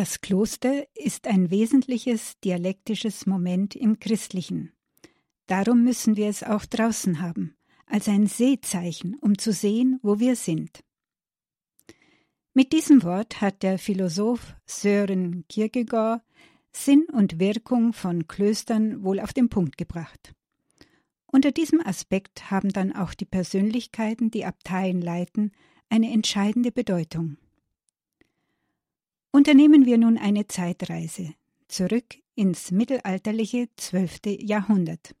Das Kloster ist ein wesentliches dialektisches Moment im Christlichen. Darum müssen wir es auch draußen haben, als ein Sehzeichen, um zu sehen, wo wir sind. Mit diesem Wort hat der Philosoph Sören Kierkegaard Sinn und Wirkung von Klöstern wohl auf den Punkt gebracht. Unter diesem Aspekt haben dann auch die Persönlichkeiten, die Abteien leiten, eine entscheidende Bedeutung. Unternehmen wir nun eine Zeitreise zurück ins mittelalterliche zwölfte Jahrhundert.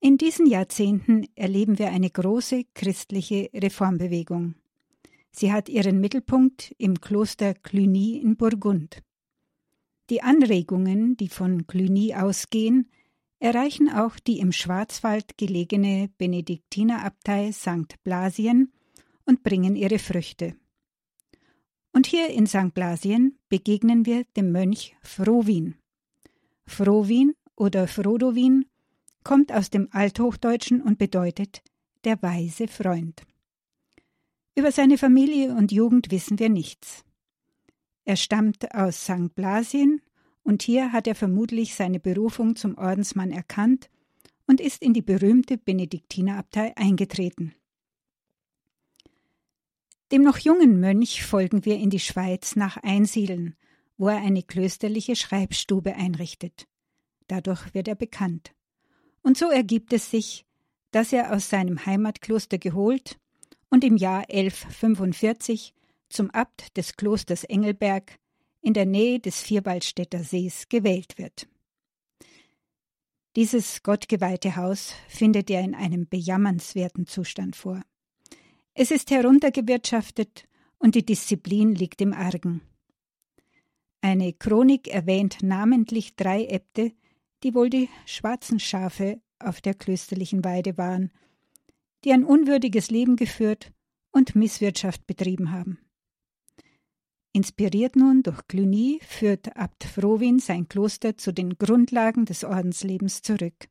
In diesen Jahrzehnten erleben wir eine große christliche Reformbewegung. Sie hat ihren Mittelpunkt im Kloster Cluny in Burgund. Die Anregungen, die von Cluny ausgehen, erreichen auch die im Schwarzwald gelegene Benediktinerabtei St. Blasien und bringen ihre Früchte. Und hier in St. Blasien begegnen wir dem Mönch Frowin. Frowin oder Frodowin kommt aus dem Althochdeutschen und bedeutet der weise Freund. Über seine Familie und Jugend wissen wir nichts. Er stammt aus St. Blasien und hier hat er vermutlich seine Berufung zum Ordensmann erkannt und ist in die berühmte Benediktinerabtei eingetreten. Dem noch jungen Mönch folgen wir in die Schweiz nach Einsiedeln, wo er eine klösterliche Schreibstube einrichtet. Dadurch wird er bekannt. Und so ergibt es sich, dass er aus seinem Heimatkloster geholt und im Jahr 1145 zum Abt des Klosters Engelberg in der Nähe des Vierwaldstätter Sees gewählt wird. Dieses gottgeweihte Haus findet er in einem bejammernswerten Zustand vor. Es ist heruntergewirtschaftet und die Disziplin liegt im Argen. Eine Chronik erwähnt namentlich drei Äbte, die wohl die schwarzen Schafe auf der klösterlichen Weide waren, die ein unwürdiges Leben geführt und Misswirtschaft betrieben haben. Inspiriert nun durch Cluny führt Abt Frowin sein Kloster zu den Grundlagen des Ordenslebens zurück.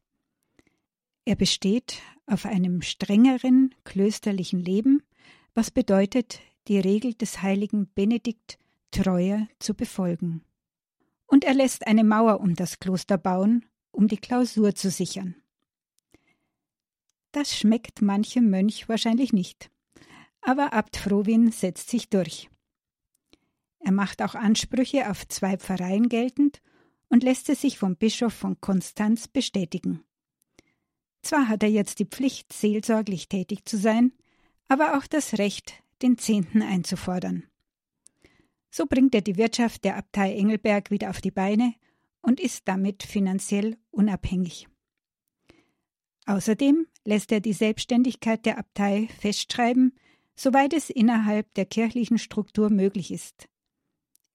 Er besteht auf einem strengeren klösterlichen Leben, was bedeutet, die Regel des heiligen Benedikt treuer zu befolgen. Und er lässt eine Mauer um das Kloster bauen, um die Klausur zu sichern. Das schmeckt manchem Mönch wahrscheinlich nicht, aber Abt Frowin setzt sich durch. Er macht auch Ansprüche auf zwei Pfarreien geltend und lässt es sich vom Bischof von Konstanz bestätigen. Zwar hat er jetzt die Pflicht, seelsorglich tätig zu sein, aber auch das Recht, den Zehnten einzufordern. So bringt er die Wirtschaft der Abtei Engelberg wieder auf die Beine und ist damit finanziell unabhängig. Außerdem lässt er die Selbstständigkeit der Abtei festschreiben, soweit es innerhalb der kirchlichen Struktur möglich ist.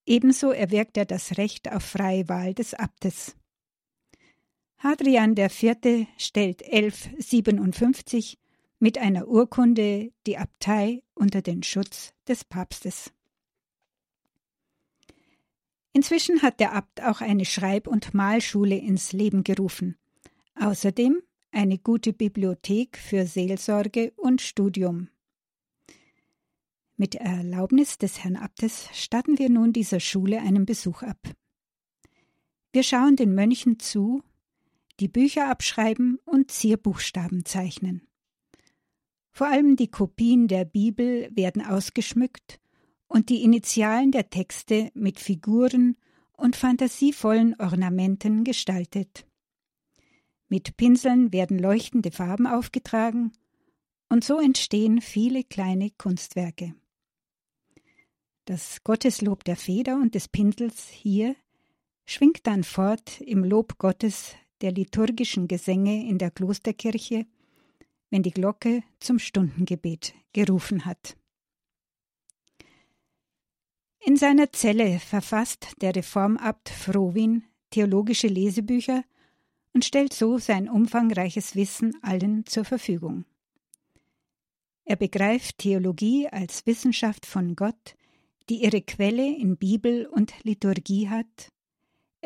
Ebenso erwirkt er das Recht auf freie Wahl des Abtes. Hadrian IV. stellt 1157 mit einer Urkunde die Abtei unter den Schutz des Papstes. Inzwischen hat der Abt auch eine Schreib- und Malschule ins Leben gerufen. Außerdem eine gute Bibliothek für Seelsorge und Studium. Mit Erlaubnis des Herrn Abtes statten wir nun dieser Schule einen Besuch ab. Wir schauen den Mönchen zu, die Bücher abschreiben und Zierbuchstaben zeichnen. Vor allem die Kopien der Bibel werden ausgeschmückt und die Initialen der Texte mit Figuren und fantasievollen Ornamenten gestaltet. Mit Pinseln werden leuchtende Farben aufgetragen und so entstehen viele kleine Kunstwerke. Das Gotteslob der Feder und des Pinsels hier schwingt dann fort im Lob Gottes der liturgischen Gesänge in der Klosterkirche, wenn die Glocke zum Stundengebet gerufen hat. In seiner Zelle verfasst der Reformabt Frowin theologische Lesebücher und stellt so sein umfangreiches Wissen allen zur Verfügung. Er begreift Theologie als Wissenschaft von Gott, die ihre Quelle in Bibel und Liturgie hat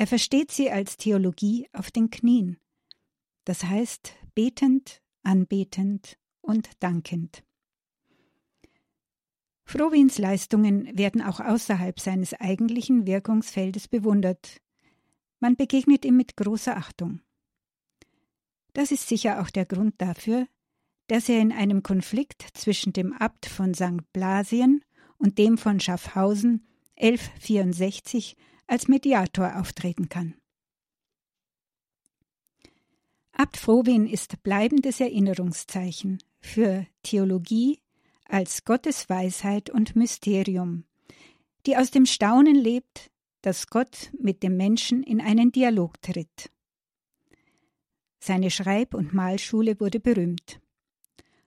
er versteht sie als Theologie auf den Knien, das heißt betend, anbetend und dankend. Frohwins Leistungen werden auch außerhalb seines eigentlichen Wirkungsfeldes bewundert. Man begegnet ihm mit großer Achtung. Das ist sicher auch der Grund dafür, dass er in einem Konflikt zwischen dem Abt von St. Blasien und dem von Schaffhausen 1164 als Mediator auftreten kann. Abt Frohwin ist bleibendes Erinnerungszeichen für Theologie als Gottes Weisheit und Mysterium, die aus dem Staunen lebt, dass Gott mit dem Menschen in einen Dialog tritt. Seine Schreib- und Malschule wurde berühmt.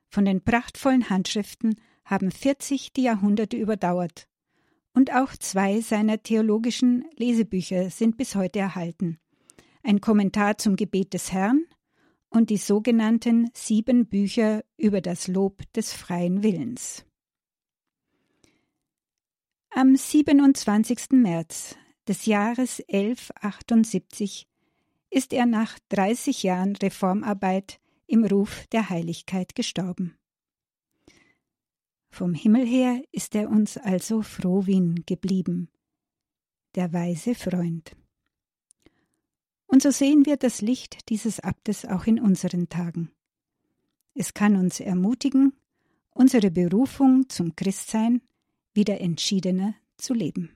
Von den prachtvollen Handschriften haben 40 die Jahrhunderte überdauert, und auch zwei seiner theologischen Lesebücher sind bis heute erhalten. Ein Kommentar zum Gebet des Herrn und die sogenannten sieben Bücher über das Lob des freien Willens. Am 27. März des Jahres 1178 ist er nach 30 Jahren Reformarbeit im Ruf der Heiligkeit gestorben. Vom Himmel her ist er uns also Frohwin geblieben, der weise Freund. Und so sehen wir das Licht dieses Abtes auch in unseren Tagen. Es kann uns ermutigen, unsere Berufung zum Christsein wieder entschiedener zu leben.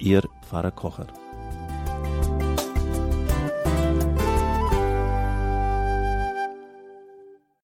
Ihr Pfarrer Kocher.